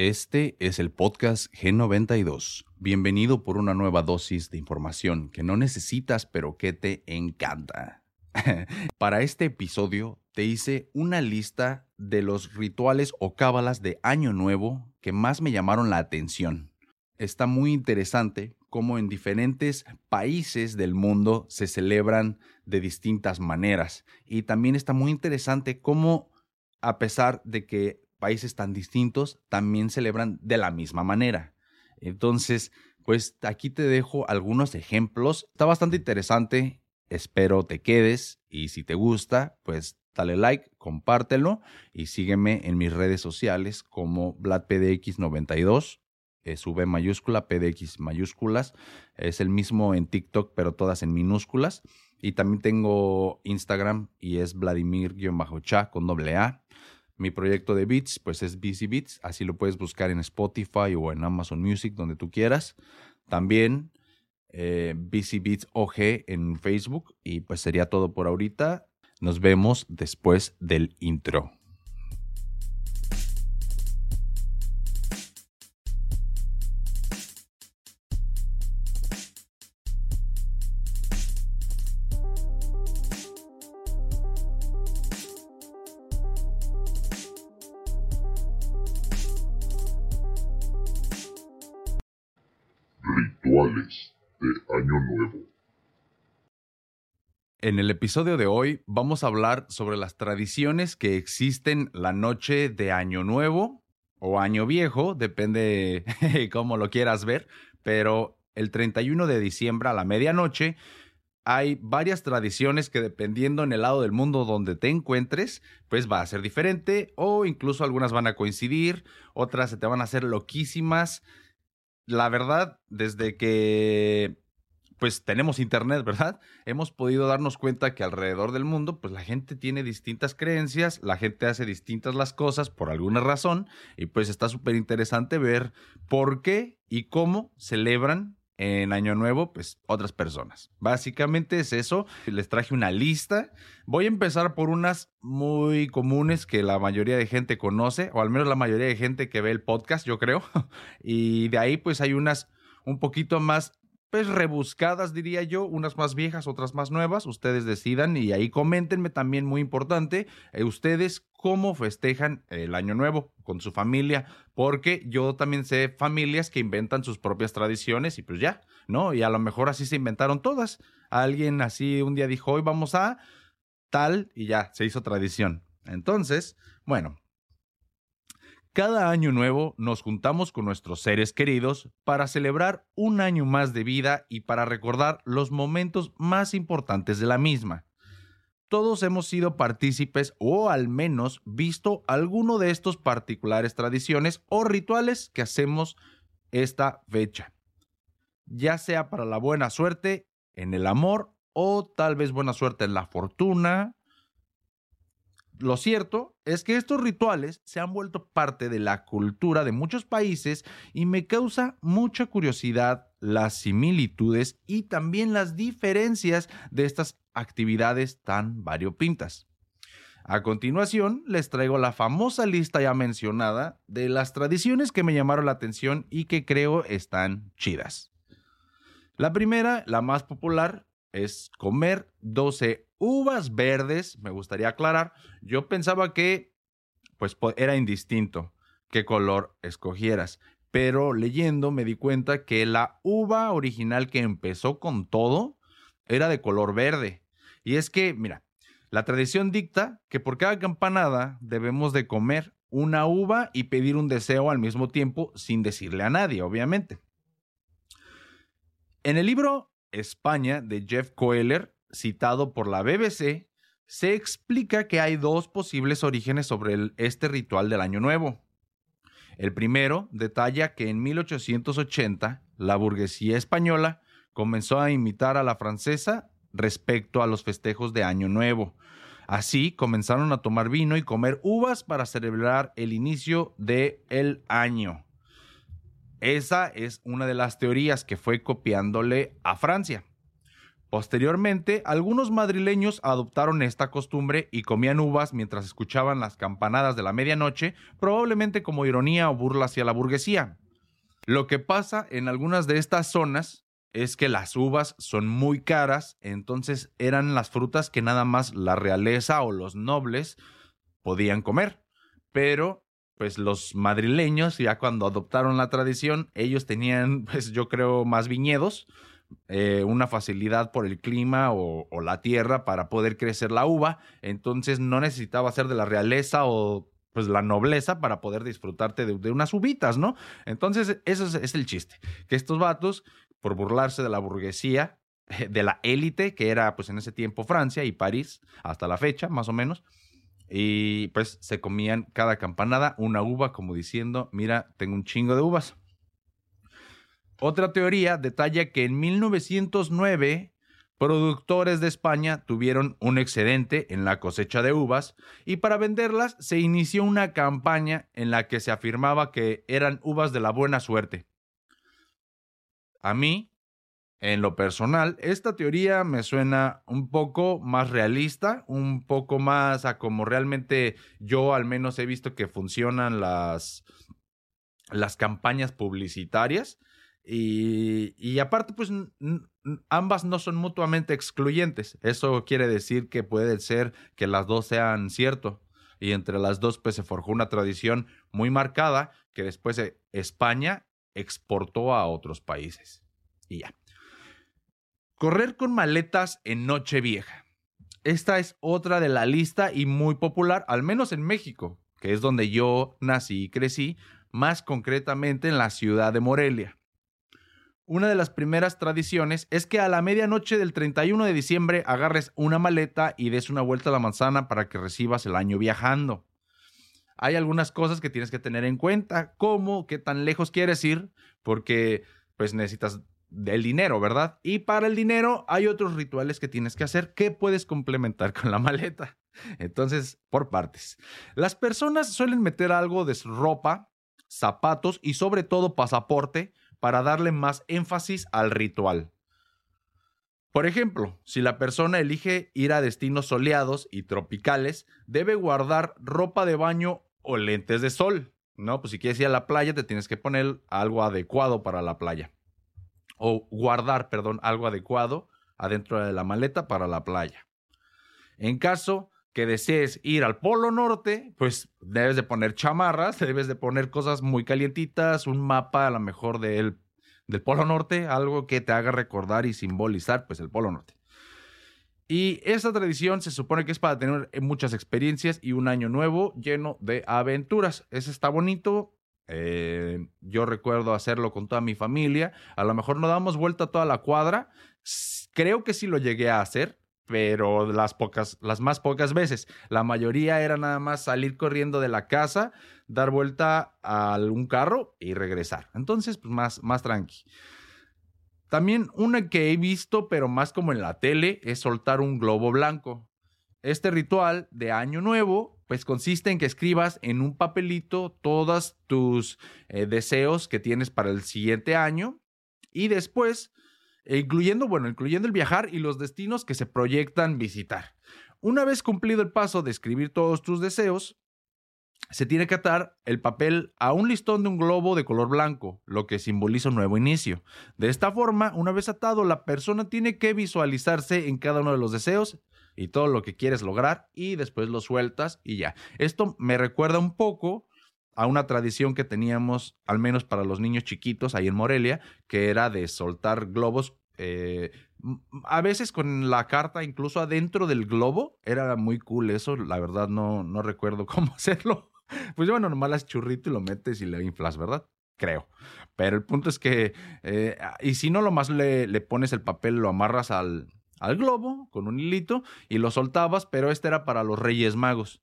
Este es el podcast G92. Bienvenido por una nueva dosis de información que no necesitas pero que te encanta. Para este episodio te hice una lista de los rituales o cábalas de Año Nuevo que más me llamaron la atención. Está muy interesante cómo en diferentes países del mundo se celebran de distintas maneras. Y también está muy interesante cómo, a pesar de que países tan distintos, también celebran de la misma manera. Entonces, pues aquí te dejo algunos ejemplos. Está bastante interesante. Espero te quedes y si te gusta, pues dale like, compártelo y sígueme en mis redes sociales como VladPDX92 es V mayúscula, PDX mayúsculas. Es el mismo en TikTok, pero todas en minúsculas. Y también tengo Instagram y es Vladimir-cha con doble A. Mi proyecto de beats, pues es BC Beats. Así lo puedes buscar en Spotify o en Amazon Music, donde tú quieras. También eh, BC Beats OG en Facebook. Y pues sería todo por ahorita. Nos vemos después del intro. En el episodio de hoy vamos a hablar sobre las tradiciones que existen la noche de Año Nuevo o Año Viejo, depende cómo lo quieras ver, pero el 31 de diciembre a la medianoche hay varias tradiciones que dependiendo en el lado del mundo donde te encuentres, pues va a ser diferente o incluso algunas van a coincidir, otras se te van a hacer loquísimas. La verdad, desde que pues tenemos internet, ¿verdad? Hemos podido darnos cuenta que alrededor del mundo, pues la gente tiene distintas creencias, la gente hace distintas las cosas por alguna razón, y pues está súper interesante ver por qué y cómo celebran en Año Nuevo, pues otras personas. Básicamente es eso. Les traje una lista. Voy a empezar por unas muy comunes que la mayoría de gente conoce, o al menos la mayoría de gente que ve el podcast, yo creo. y de ahí pues hay unas un poquito más pues rebuscadas, diría yo, unas más viejas, otras más nuevas, ustedes decidan y ahí coméntenme también, muy importante, eh, ustedes cómo festejan el año nuevo con su familia, porque yo también sé familias que inventan sus propias tradiciones y pues ya, ¿no? Y a lo mejor así se inventaron todas. Alguien así un día dijo, hoy vamos a tal y ya, se hizo tradición. Entonces, bueno, cada año nuevo nos juntamos con nuestros seres queridos para celebrar un año más de vida y para recordar los momentos más importantes de la misma. Todos hemos sido partícipes o al menos visto alguno de estos particulares tradiciones o rituales que hacemos esta fecha. Ya sea para la buena suerte en el amor o tal vez buena suerte en la fortuna, lo cierto es que estos rituales se han vuelto parte de la cultura de muchos países y me causa mucha curiosidad las similitudes y también las diferencias de estas actividades tan variopintas. A continuación, les traigo la famosa lista ya mencionada de las tradiciones que me llamaron la atención y que creo están chidas. La primera, la más popular, es comer 12 uvas verdes, me gustaría aclarar. Yo pensaba que pues era indistinto qué color escogieras, pero leyendo me di cuenta que la uva original que empezó con todo era de color verde. Y es que, mira, la tradición dicta que por cada campanada debemos de comer una uva y pedir un deseo al mismo tiempo sin decirle a nadie, obviamente. En el libro España de Jeff Coeller, citado por la BBC, se explica que hay dos posibles orígenes sobre este ritual del Año Nuevo. El primero detalla que en 1880 la burguesía española comenzó a imitar a la francesa respecto a los festejos de Año Nuevo. Así comenzaron a tomar vino y comer uvas para celebrar el inicio del el año. Esa es una de las teorías que fue copiándole a Francia. Posteriormente, algunos madrileños adoptaron esta costumbre y comían uvas mientras escuchaban las campanadas de la medianoche, probablemente como ironía o burla hacia la burguesía. Lo que pasa en algunas de estas zonas es que las uvas son muy caras, entonces eran las frutas que nada más la realeza o los nobles podían comer. Pero, pues los madrileños, ya cuando adoptaron la tradición, ellos tenían, pues yo creo, más viñedos, eh, una facilidad por el clima o, la tierra para poder crecer la uva, entonces no necesitaba ser de la realeza o pues la nobleza para poder disfrutarte de, unas uvitas, ¿no? Entonces, eso es, el chiste, que estos vatos, por burlarse de la burguesía, de la élite, que era pues en ese tiempo Francia y París, hasta la fecha, más o menos, y pues se comían cada campanada una uva como diciendo, mira, tengo un chingo de uvas. Otra teoría detalla que en 1909 productores de España tuvieron un excedente en la cosecha de uvas y para venderlas se inició una campaña en la que se afirmaba que eran uvas de la buena suerte. A mí, en lo personal, esta teoría me suena un poco más realista, un poco más a como realmente yo al menos he visto que funcionan las, las campañas publicitarias. Y, aparte, pues ambas no son mutuamente excluyentes. Eso quiere decir que puede ser que las dos sean cierto. Y entre las dos, pues se forjó una tradición muy marcada que después España exportó a otros países. Y ya. Correr con maletas en Nochevieja. Esta es otra de la lista y muy popular, al menos en México, que es donde yo nací y crecí, más concretamente en la ciudad de Morelia. Una de las primeras tradiciones es que a la medianoche del 31 de diciembre agarres una maleta y des una vuelta a la manzana para que recibas el año viajando. Hay algunas cosas que tienes que tener en cuenta, como qué tan lejos quieres ir, porque pues necesitas del dinero, ¿verdad? Y para el dinero hay otros rituales que tienes que hacer que puedes complementar con la maleta. Entonces, por partes. Las personas suelen meter algo de ropa, zapatos y sobre todo pasaporte para darle más énfasis al ritual. Por ejemplo, si la persona elige ir a destinos soleados y tropicales, debe guardar ropa de baño o lentes de sol. No, pues si quieres ir a la playa, te tienes que poner algo adecuado para la playa. O guardar, perdón, algo adecuado adentro de la maleta para la playa. En caso que desees ir al Polo Norte, pues debes de poner chamarras, debes de poner cosas muy calientitas, un mapa a lo mejor del, del Polo Norte, algo que te haga recordar y simbolizar pues el Polo Norte. Y esta tradición se supone que es para tener muchas experiencias y un año nuevo lleno de aventuras. Ese está bonito. Eh, yo recuerdo hacerlo con toda mi familia. A lo mejor no damos vuelta a toda la cuadra. Creo que sí lo llegué a hacer pero las pocas, las más pocas veces. La mayoría era nada más salir corriendo de la casa, dar vuelta a un carro y regresar. Entonces, pues más, más tranqui. También una que he visto, pero más como en la tele, es soltar un globo blanco. Este ritual de Año Nuevo, pues consiste en que escribas en un papelito todos tus eh, deseos que tienes para el siguiente año y después incluyendo, bueno, incluyendo el viajar y los destinos que se proyectan visitar. Una vez cumplido el paso de escribir todos tus deseos, se tiene que atar el papel a un listón de un globo de color blanco, lo que simboliza un nuevo inicio. De esta forma, una vez atado, la persona tiene que visualizarse en cada uno de los deseos y todo lo que quieres lograr y después lo sueltas y ya. Esto me recuerda un poco a una tradición que teníamos, al menos para los niños chiquitos ahí en Morelia, que era de soltar globos. Eh, a veces con la carta incluso adentro del globo, era muy cool eso, la verdad no, no recuerdo cómo hacerlo. Pues bueno, nomás las churrito y lo metes y le inflas, ¿verdad? Creo. Pero el punto es que, eh, y si no, lo más le, le pones el papel, lo amarras al, al globo con un hilito y lo soltabas, pero este era para los Reyes Magos.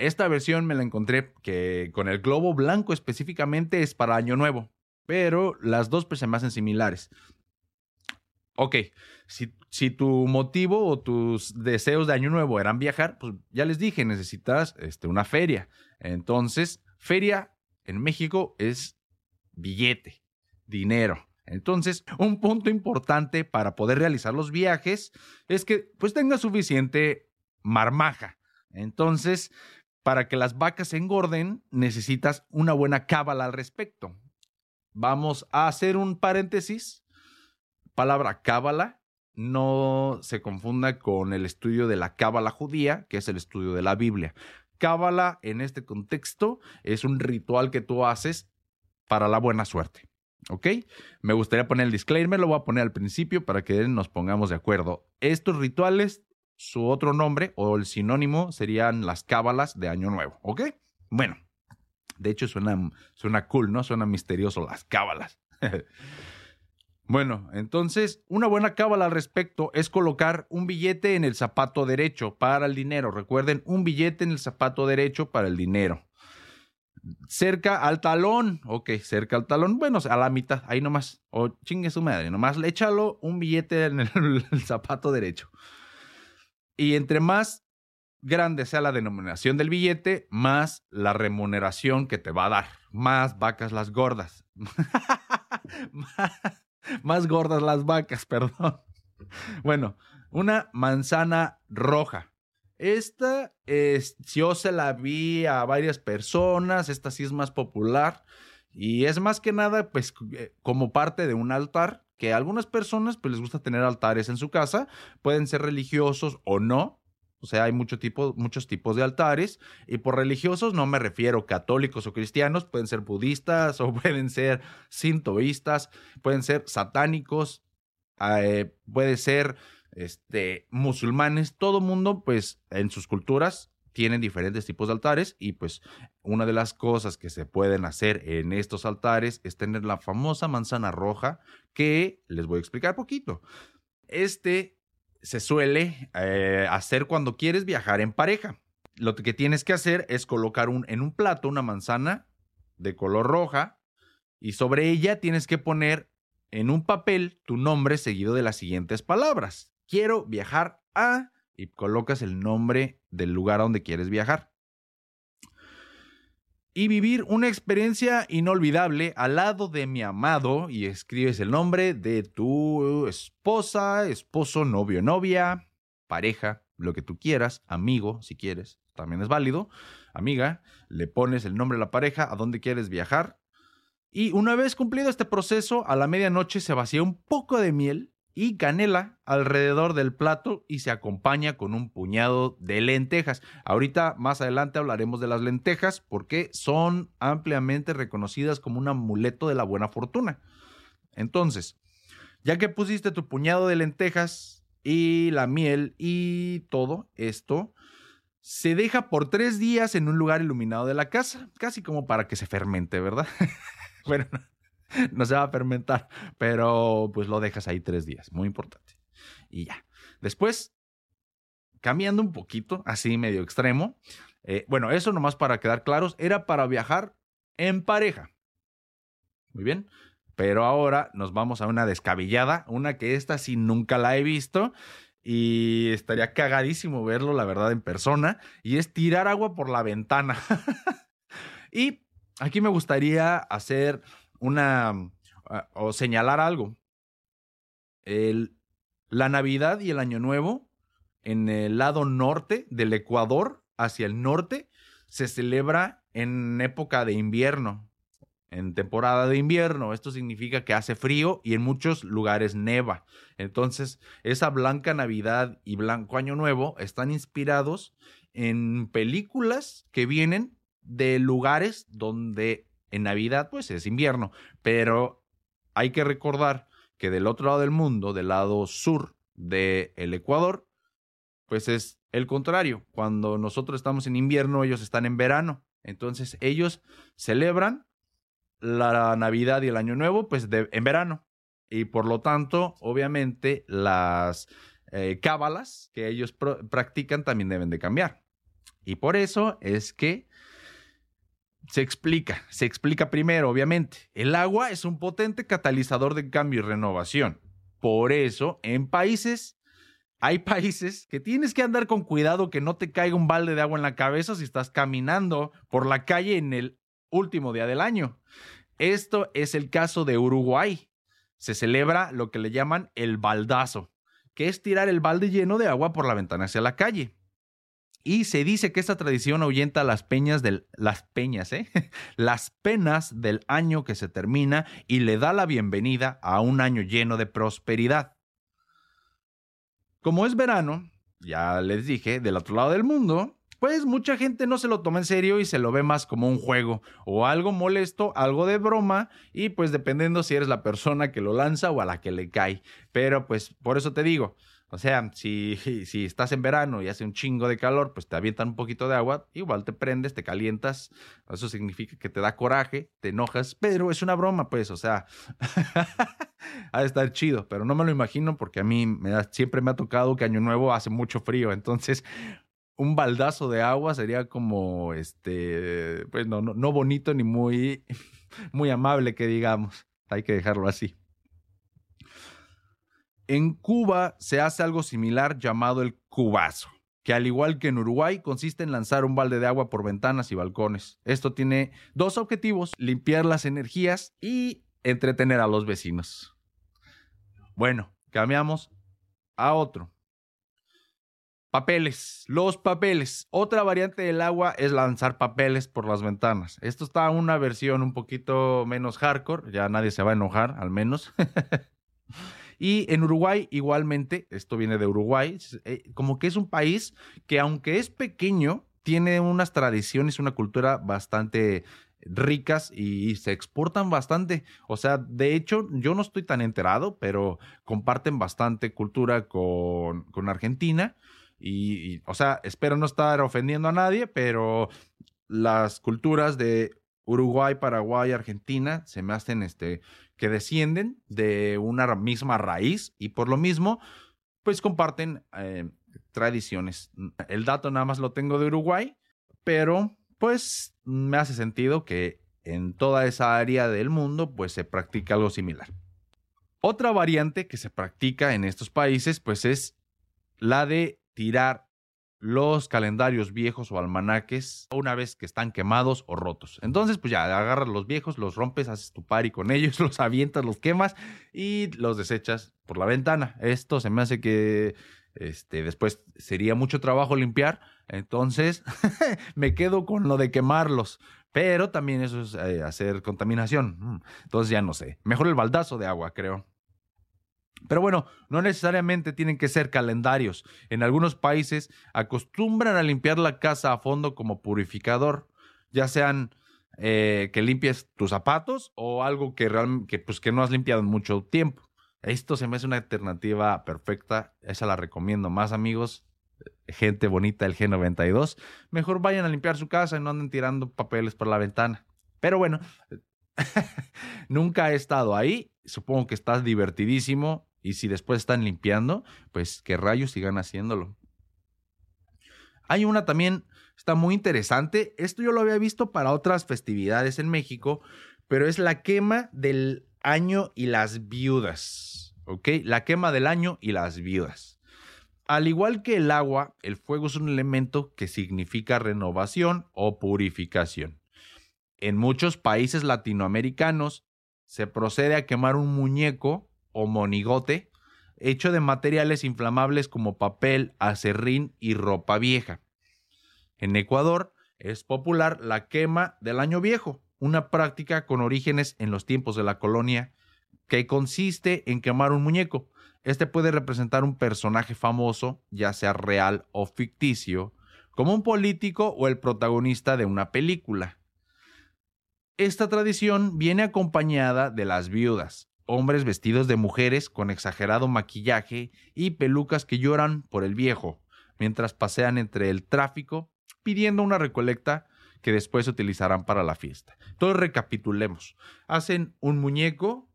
Esta versión me la encontré que con el globo blanco específicamente es para Año Nuevo, pero las dos pues se me hacen similares. Ok, si, si, tu motivo o tus deseos de Año Nuevo eran viajar, pues ya les dije, necesitas este, una feria. Entonces, feria en México es billete, dinero. Entonces, un punto importante para poder realizar los viajes es que pues tenga suficiente marmaja. Entonces, para que las vacas engorden, necesitas una buena cábala al respecto. Vamos a hacer un paréntesis. Palabra cábala no se confunda con el estudio de la cábala judía, que es el estudio de la Biblia. Cábala en este contexto es un ritual que tú haces para la buena suerte. ¿Ok? Me gustaría poner el disclaimer, lo voy a poner al principio para que nos pongamos de acuerdo. Estos rituales, su otro nombre o el sinónimo serían las cábalas de Año Nuevo. ¿Ok? Bueno, de hecho suena, suena cool, ¿no? Suena misterioso las cábalas. Bueno, entonces, una buena cábala al respecto es colocar un billete en el zapato derecho para el dinero. Recuerden, un billete en el zapato derecho para el dinero. Cerca al talón, ok, cerca al talón, bueno, a la mitad, ahí nomás, o chingue su madre, nomás le échalo un billete en el zapato derecho. Y entre más grande sea la denominación del billete, más la remuneración que te va a dar. Más vacas las gordas. Más gordas las vacas, perdón. Bueno, una manzana roja. Esta, es, yo se la vi a varias personas, esta sí es más popular y es más que nada, pues, eh, como parte de un altar, que a algunas personas, pues, les gusta tener altares en su casa, pueden ser religiosos o no, o sea, hay mucho tipo, muchos tipos de altares. Y por religiosos no me refiero católicos o cristianos, pueden ser budistas o pueden ser sintoístas, pueden ser satánicos, eh, puede ser este, musulmanes. Todo mundo, pues, en sus culturas tienen diferentes tipos de altares y pues una de las cosas que se pueden hacer en estos altares es tener la famosa manzana roja que les voy a explicar poquito. Este se suele eh, hacer cuando quieres viajar en pareja. Lo que tienes que hacer es colocar un, en un plato una manzana de color roja y sobre ella tienes que poner en un papel tu nombre seguido de las siguientes palabras. Quiero viajar a y colocas el nombre del lugar a donde quieres viajar y vivir una experiencia inolvidable al lado de mi amado y escribes el nombre de tu esposa, esposo, novio, novia, pareja, lo que tú quieras, amigo, si quieres, también es válido, amiga, le pones el nombre de la pareja, a dónde quieres viajar. Y una vez cumplido este proceso, a la medianoche se vacía un poco de miel y canela alrededor del plato y se acompaña con un puñado de lentejas. Ahorita más adelante hablaremos de las lentejas porque son ampliamente reconocidas como un amuleto de la buena fortuna. Entonces, ya que pusiste tu puñado de lentejas y la miel y todo esto, se deja por tres días en un lugar iluminado de la casa, casi como para que se fermente, ¿verdad? bueno, no se va a fermentar, pero pues lo dejas ahí tres días, muy importante. Y ya. Después, cambiando un poquito, así medio extremo, eh, bueno, eso nomás para quedar claros, era para viajar en pareja. Muy bien. Pero ahora nos vamos a una descabellada, una que esta sí nunca la he visto y estaría cagadísimo verlo, la verdad, en persona, y es tirar agua por la ventana. y aquí me gustaría hacer una ah, o señalar algo. La Navidad y el Año Nuevo en el lado norte del Ecuador, hacia el norte, se celebra en época de invierno, en temporada de invierno. Esto significa que hace frío y en muchos lugares neva. Entonces, esa blanca Navidad y blanco Año Nuevo están inspirados en películas que vienen de lugares donde en Navidad, pues es invierno, pero hay que recordar que del otro lado del mundo, del lado sur del Ecuador, pues es el contrario. Cuando nosotros estamos en invierno, ellos están en verano. Entonces ellos celebran la Navidad y el Año Nuevo, pues en verano. Y por lo tanto, obviamente, las eh, cábalas que ellos practican también deben de cambiar. Y por eso es que se explica, se explica primero, obviamente. El agua es un potente catalizador de cambio y renovación. Por eso, en países, hay países que tienes que andar con cuidado que no te caiga un balde de agua en la cabeza si estás caminando por la calle en el último día del año. Esto es el caso de Uruguay. se celebra lo que le llaman el baldazo, que es tirar el balde lleno de agua por la ventana hacia la calle. Y se dice que esta tradición ahuyenta las peñas del, las peñas, ¿eh? las penas del año que se termina y le da la bienvenida a un año lleno de prosperidad. Como es verano, ya les dije, del otro lado del mundo, pues mucha gente no se lo toma en serio y se lo ve más como un juego o algo molesto, algo de broma y pues dependiendo si eres la persona que lo lanza o a la que le cae. Pero pues por eso te digo, o sea, si, si estás en verano y hace un chingo de calor, pues te avientan un poquito de agua, igual te prendes, te calientas, eso significa que te da coraje, te enojas, pero es una broma, pues, o sea, ha de estar chido, pero no me lo imagino porque a mí me siempre me ha tocado que Año Nuevo hace mucho frío, entonces un baldazo de agua sería como, este, pues no, no, no bonito ni muy, muy amable que digamos, hay que dejarlo así. En Cuba se hace algo similar llamado el cubazo, que al igual que en Uruguay consiste en lanzar un balde de agua por ventanas y balcones. Esto tiene dos objetivos, limpiar las energías y entretener a los vecinos. Bueno, cambiamos a otro. Papeles, los papeles. Otra variante del agua es lanzar papeles por las ventanas. Esto está una versión un poquito menos hardcore, ya nadie se va a enojar, al menos. Y en Uruguay igualmente, esto viene de Uruguay, eh, como que es un país que aunque es pequeño, tiene unas tradiciones, una cultura bastante ricas y se exportan bastante. O sea, de hecho, yo no estoy tan enterado, pero comparten bastante cultura con, con Argentina. Y, y, o sea, espero no estar ofendiendo a nadie, pero las culturas de Uruguay, Paraguay, Argentina se me hacen este que descienden de una misma raíz y por lo mismo, pues comparten eh, tradiciones. El dato nada más lo tengo de Uruguay, pero pues me hace sentido que en toda esa área del mundo pues se practica algo similar. Otra variante que se practica en estos países pues es la de tirar los calendarios viejos o almanaques una vez que están quemados o rotos. Entonces, pues ya agarras los viejos, los rompes, haces tu party con ellos, los avientas, los quemas y los desechas por la ventana. Esto se me hace que este, después sería mucho trabajo limpiar, entonces me quedo con lo de quemarlos. Pero también eso es eh, hacer contaminación. Mm, entonces ya no sé. Mejor el baldazo de agua, creo. Pero bueno, no necesariamente tienen que ser calendarios. En algunos países acostumbran a limpiar la casa a fondo como purificador, ya sean eh, que limpies tus zapatos o algo que, que, pues, que no has limpiado en mucho tiempo. Esto se me hace una alternativa perfecta. Esa la recomiendo más, amigos. Gente bonita el G92. Mejor vayan a limpiar su casa y no anden tirando papeles por la ventana. Pero bueno, nunca he estado ahí. Supongo que estás divertidísimo y si después están limpiando, pues que rayos sigan haciéndolo. Hay una también, está muy interesante. Esto yo lo había visto para otras festividades en México, pero es la quema del año y las viudas. ¿Ok? La quema del año y las viudas. Al igual que el agua, el fuego es un elemento que significa renovación o purificación. En muchos países latinoamericanos se procede a quemar un muñeco o monigote, hecho de materiales inflamables como papel, acerrín y ropa vieja. En Ecuador es popular la quema del año viejo, una práctica con orígenes en los tiempos de la colonia que consiste en quemar un muñeco. Este puede representar un personaje famoso, ya sea real o ficticio, como un político o el protagonista de una película. Esta tradición viene acompañada de las viudas, hombres vestidos de mujeres con exagerado maquillaje y pelucas que lloran por el viejo, mientras pasean entre el tráfico pidiendo una recolecta que después utilizarán para la fiesta. Entonces recapitulemos. Hacen un muñeco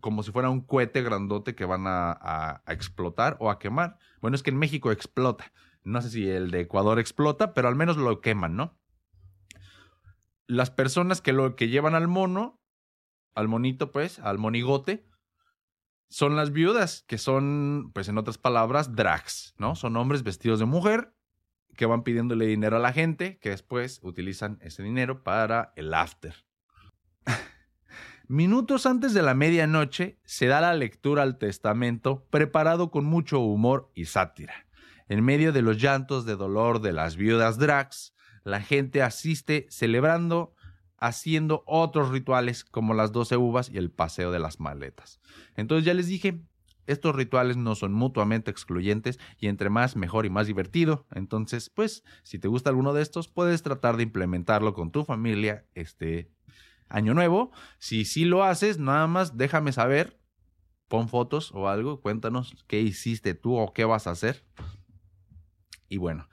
como si fuera un cohete grandote que van a, a, explotar o a quemar. Bueno, es que en México explota. No sé si el de Ecuador explota, pero al menos lo queman, ¿no? Las personas que lo que llevan al mono al monito, pues, al monigote, son las viudas, que son, pues en otras palabras, drags, ¿no? Son hombres vestidos de mujer que van pidiéndole dinero a la gente, que después utilizan ese dinero para el after. Minutos antes de la medianoche se da la lectura al testamento preparado con mucho humor y sátira. En medio de los llantos de dolor de las viudas Drax, la gente asiste celebrando haciendo otros rituales como las doce uvas y el paseo de las maletas. Entonces ya les dije, estos rituales no son mutuamente excluyentes y entre más mejor y más divertido. Entonces, pues, si te gusta alguno de estos, puedes tratar de implementarlo con tu familia este año nuevo. Si sí lo haces, nada más déjame saber, pon fotos o algo, cuéntanos qué hiciste tú o qué vas a hacer. Y bueno,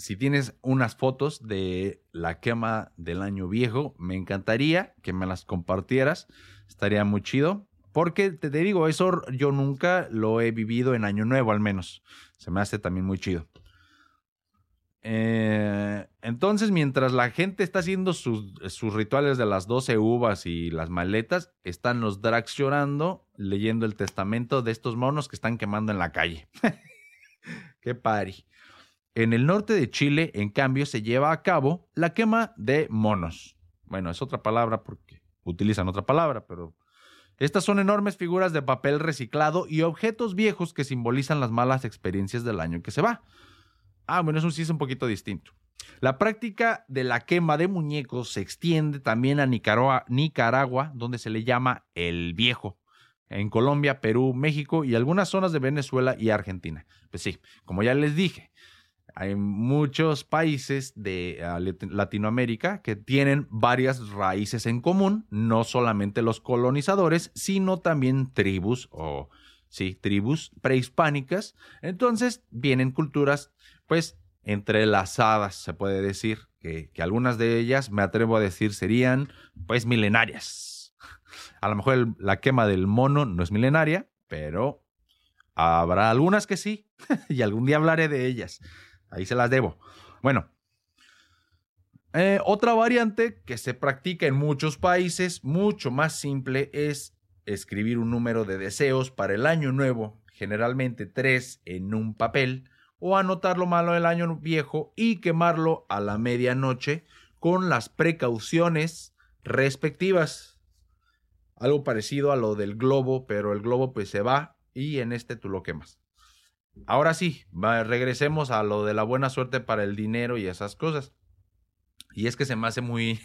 si tienes unas fotos de la quema del año viejo, me encantaría que me las compartieras. Estaría muy chido. Porque te, digo, eso yo nunca lo he vivido en Año Nuevo, al menos. Se me hace también muy chido. Eh, entonces, mientras la gente está haciendo sus, sus, rituales de las 12 uvas y las maletas, están los drags llorando, leyendo el testamento de estos monos que están quemando en la calle. Qué pari. En el norte de Chile, en cambio, se lleva a cabo la quema de monos. Bueno, es otra palabra porque utilizan otra palabra, pero estas son enormes figuras de papel reciclado y objetos viejos que simbolizan las malas experiencias del año que se va. Ah, bueno, eso sí es un poquito distinto. La práctica de la quema de muñecos se extiende también a Nicaragua, Nicaragua, donde se le llama el viejo. En Colombia, Perú, México y algunas zonas de Venezuela y Argentina. Pues sí, como ya les dije, hay muchos países de ah, Latinoamérica que tienen varias raíces en común, no solamente los colonizadores, sino también tribus o sí, tribus prehispánicas. Entonces vienen culturas pues entrelazadas, se puede decir, que, que algunas de ellas, me atrevo a decir, serían pues milenarias. A lo mejor la quema del mono no es milenaria, pero habrá algunas que sí, y algún día hablaré de ellas. Ahí se las debo. Bueno, eh, otra variante que se practica en muchos países, mucho más simple, es escribir un número de deseos para el año nuevo, generalmente tres en un papel, o anotar lo malo del año viejo y quemarlo a la medianoche con las precauciones respectivas. Algo parecido a lo del globo, pero el globo pues se va y en este tú lo quemas. Ahora sí, regresemos a lo de la buena suerte para el dinero y esas cosas. Y es que se me hace muy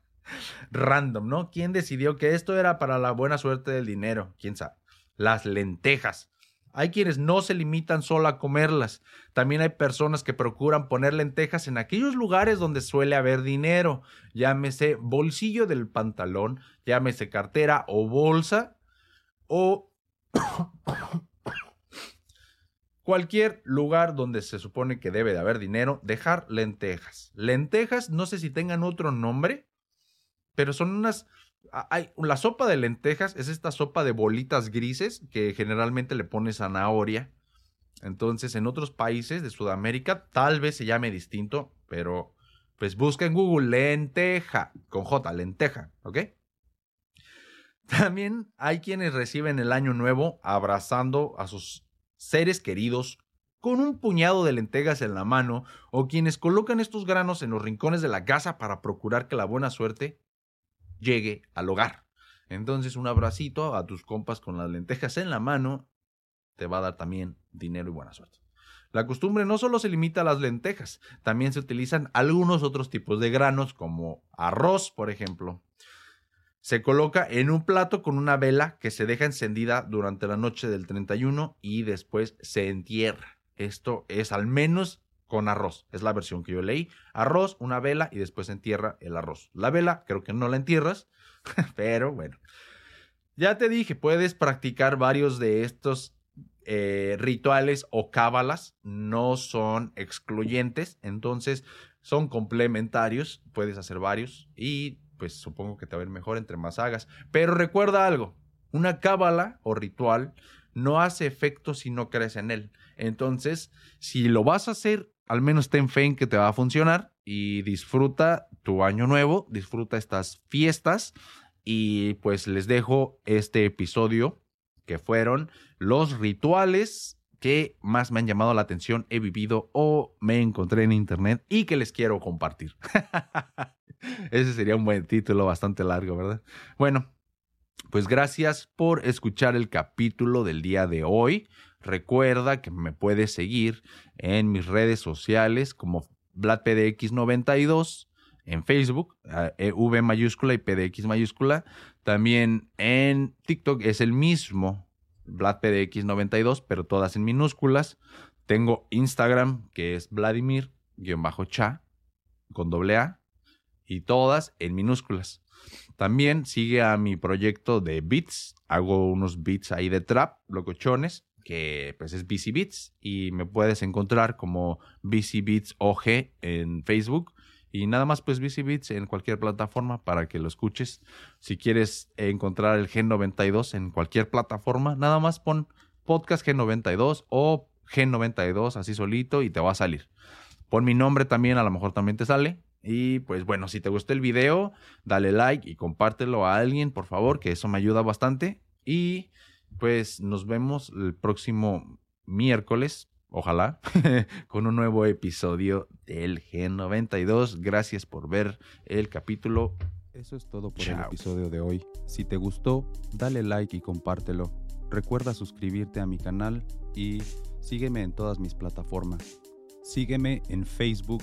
random, ¿no? ¿Quién decidió que esto era para la buena suerte del dinero? ¿Quién sabe? Las lentejas. Hay quienes no se limitan solo a comerlas. También hay personas que procuran poner lentejas en aquellos lugares donde suele haber dinero. Llámese bolsillo del pantalón, llámese cartera o bolsa o Cualquier lugar donde se supone que debe de haber dinero, dejar lentejas. Lentejas, no sé si tengan otro nombre, pero son unas... Hay, la sopa de lentejas es esta sopa de bolitas grises que generalmente le pone zanahoria. Entonces, en otros países de Sudamérica tal vez se llame distinto, pero pues busca en Google lenteja, con J, lenteja, ¿ok? También hay quienes reciben el año nuevo abrazando a sus seres queridos con un puñado de lentejas en la mano o quienes colocan estos granos en los rincones de la casa para procurar que la buena suerte llegue al hogar. Entonces un abracito a tus compas con las lentejas en la mano te va a dar también dinero y buena suerte. La costumbre no solo se limita a las lentejas, también se utilizan algunos otros tipos de granos como arroz, por ejemplo, se coloca en un plato con una vela que se deja encendida durante la noche del 31 y después se entierra. Esto es al menos con arroz. Es la versión que yo leí. Arroz, una vela y después se entierra el arroz. La vela creo que no la entierras, pero bueno. Ya te dije, puedes practicar varios de estos eh, rituales o cábalas. No son excluyentes, entonces son complementarios. Puedes hacer varios y pues supongo que te va a ir mejor entre más hagas. Pero recuerda algo, una cábala o ritual no hace efecto si no crees en él. Entonces, si lo vas a hacer, al menos ten fe en que te va a funcionar y disfruta tu año nuevo, disfruta estas fiestas y pues les dejo este episodio que fueron los rituales que más me han llamado la atención, he vivido o me encontré en internet y que les quiero compartir. Ese sería un buen título, bastante largo, ¿verdad? Bueno, Pues gracias por escuchar el capítulo del día de hoy. Recuerda que me puedes seguir en mis redes sociales como VladPDX92 en Facebook, eh, V mayúscula y PDX mayúscula. También en TikTok es el mismo, VladPDX92, pero todas en minúsculas. Tengo Instagram, que es Vladimir-cha, con doble A, y todas en minúsculas. También sigue a mi proyecto de beats. Hago unos beats ahí de trap, locochones, que pues es BC Beats. Y me puedes encontrar como BC Beats OG en Facebook. Y nada más, pues BC Beats en cualquier plataforma para que lo escuches. Si quieres encontrar el G92 en cualquier plataforma, nada más pon podcast G92 o G92 así solito y te va a salir. Pon mi nombre también, a lo mejor también te sale. Y pues bueno, si te gustó el video, dale like y compártelo a alguien, por favor, que eso me ayuda bastante. Y pues nos vemos el próximo miércoles, ojalá, con un nuevo episodio del G92. Gracias por ver el capítulo. Eso es todo por el episodio de hoy. Si te gustó, dale like y compártelo. Recuerda suscribirte a mi canal y sígueme en todas mis plataformas. Sígueme en Facebook